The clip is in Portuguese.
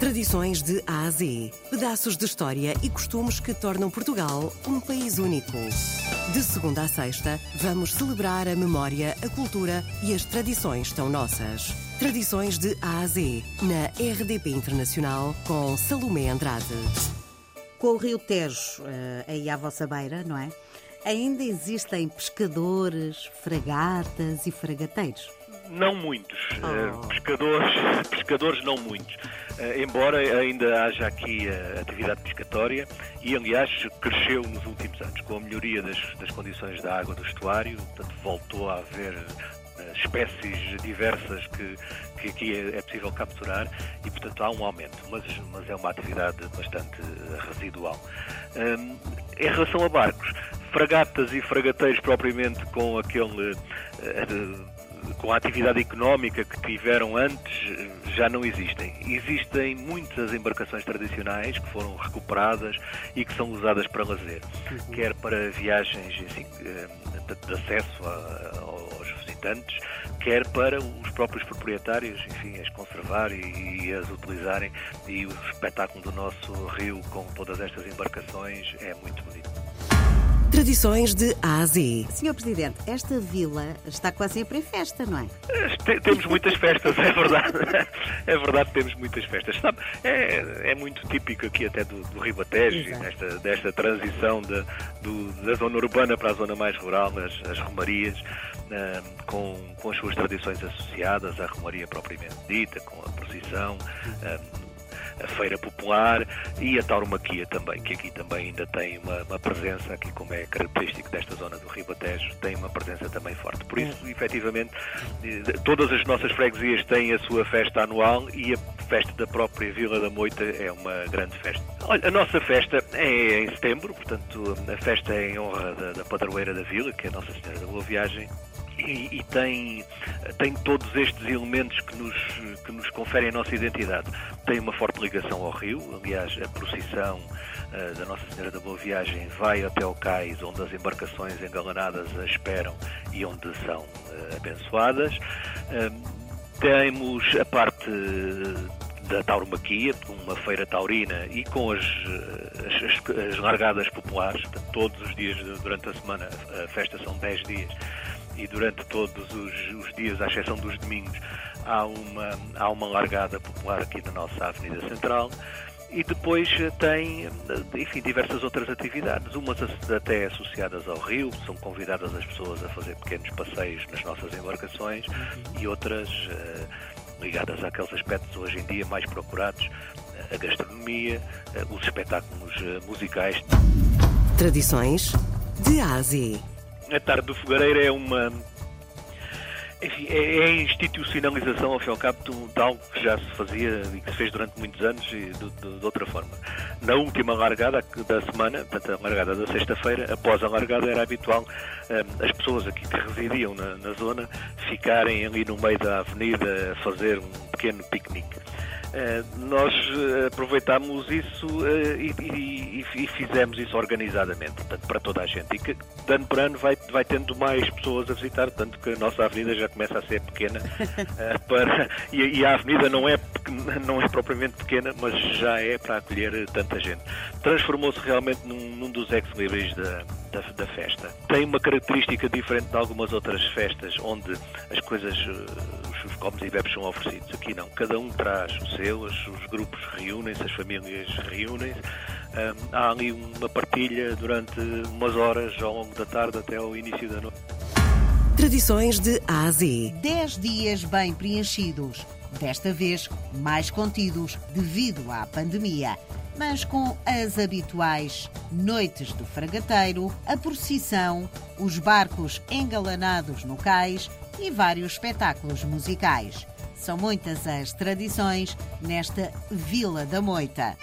Tradições de A a Z. Pedaços de história e costumes que tornam Portugal um país único. De segunda a sexta, vamos celebrar a memória, a cultura e as tradições tão nossas. Tradições de A a Z, na RDP Internacional, com Salomé Andrade. Com o Rio Tejo eh, aí à vossa beira, não é? Ainda existem pescadores, fragatas e fragateiros? Não muitos. Oh. Pescadores, pescadores não muitos. Uh, embora ainda haja aqui a atividade pescatória e, aliás, cresceu nos últimos anos com a melhoria das, das condições da água do estuário, portanto, voltou a haver espécies diversas que, que aqui é, é, possível capturar e, portanto, há um aumento, mas, mas é uma atividade bastante residual. Um, em relação a barcos, fragatas e fragateiros propriamente com aquele com a atividade económica que tiveram antes, já não existem. Existem muitas embarcações tradicionais que foram recuperadas e que são usadas para lazer, uhum. quer para viagens assim, de acesso a, aos visitantes, quer para os próprios proprietários, enfim, as conservar e, e as utilizarem. E o espetáculo do nosso rio com todas estas embarcações é muito bonito. Tradições de A a Z. Senhor Presidente, esta vila está quase sempre em festa, não é? Temos muitas festas, é verdade. É verdade, temos muitas festas. Sabe, é, é muito típico aqui até do, do Ribatejo, desta, desta transição de, do, da zona urbana para a zona mais rural, as, as romarias, uh, com, com as suas tradições associadas à romaria propriamente dita, com a procissão. Uh, a Feira Popular e a Tauromaquia também, que aqui também ainda tem uma, uma, presença, aqui como é característico desta zona do Ribatejo, tem uma presença também forte. Por isso, efetivamente, todas as nossas freguesias têm a sua festa anual e a festa da própria Vila da Moita é uma grande festa. Olha, a nossa festa é em setembro, portanto, a festa é em honra da, da padroeira da Vila, que é a Nossa Senhora da Boa Viagem, e, e, tem, tem todos estes elementos que nos, que nos conferem a nossa identidade. Tem uma forte ligação ao rio, aliás, a procissão uh, da Nossa Senhora da Boa Viagem vai até o cais, onde as embarcações engalanadas a esperam e onde são uh, abençoadas. Uh, temos a parte da tauromaquia, uma feira taurina e com as, as, as largadas populares, portanto, todos os dias durante a semana, a festa são 10 dias, e durante todos os, os, dias, à exceção dos domingos, há uma, há uma largada popular aqui na nossa Avenida Central. E depois tem, enfim, diversas outras atividades, umas até associadas ao rio, são convidadas as pessoas a fazer pequenos passeios nas nossas embarcações e outras uh, ligadas àqueles aspectos hoje em dia mais procurados, a gastronomia, uh, os espetáculos uh, musicais. Tradições de Ásia. A Tarde do Fogareiro é uma. Enfim, é, é a institucionalização, ao fim e ao cabo, de, algo que já se fazia e que se fez durante muitos anos e de, de, de outra forma. Na última largada da semana, portanto, a largada da sexta-feira, após a largada, era habitual um, as pessoas aqui que residiam na, na zona ficarem ali no meio da avenida a fazer um pequeno piquenique. Eh, nós eh, aproveitámos isso eh, e, e, e, fizemos isso organizadamente, portanto, para toda a gente. E que de ano para ano vai, vai tendo mais pessoas a visitar, tanto que a nossa avenida já começa a ser pequena. para, e, e, a avenida não é, não é propriamente pequena, mas já é para acolher tanta gente. Transformou-se realmente num, num dos ex-libris da, da, da, festa. Tem uma característica diferente de algumas outras festas, onde as coisas, os, os comes e bebes são oferecidos. Aqui não, cada um traz o seu, os, os grupos reúnem-se, as famílias reúnem-se. Há ali uma partilha durante umas horas ao longo da tarde até ao início da noite. Tradições de A a Z. Dez dias bem preenchidos, desta vez mais contidos devido à pandemia mas com as habituais noites do fragateiro, a procissão, os barcos engalanados no cais e vários espetáculos musicais. São muitas as tradições nesta Vila da Moita.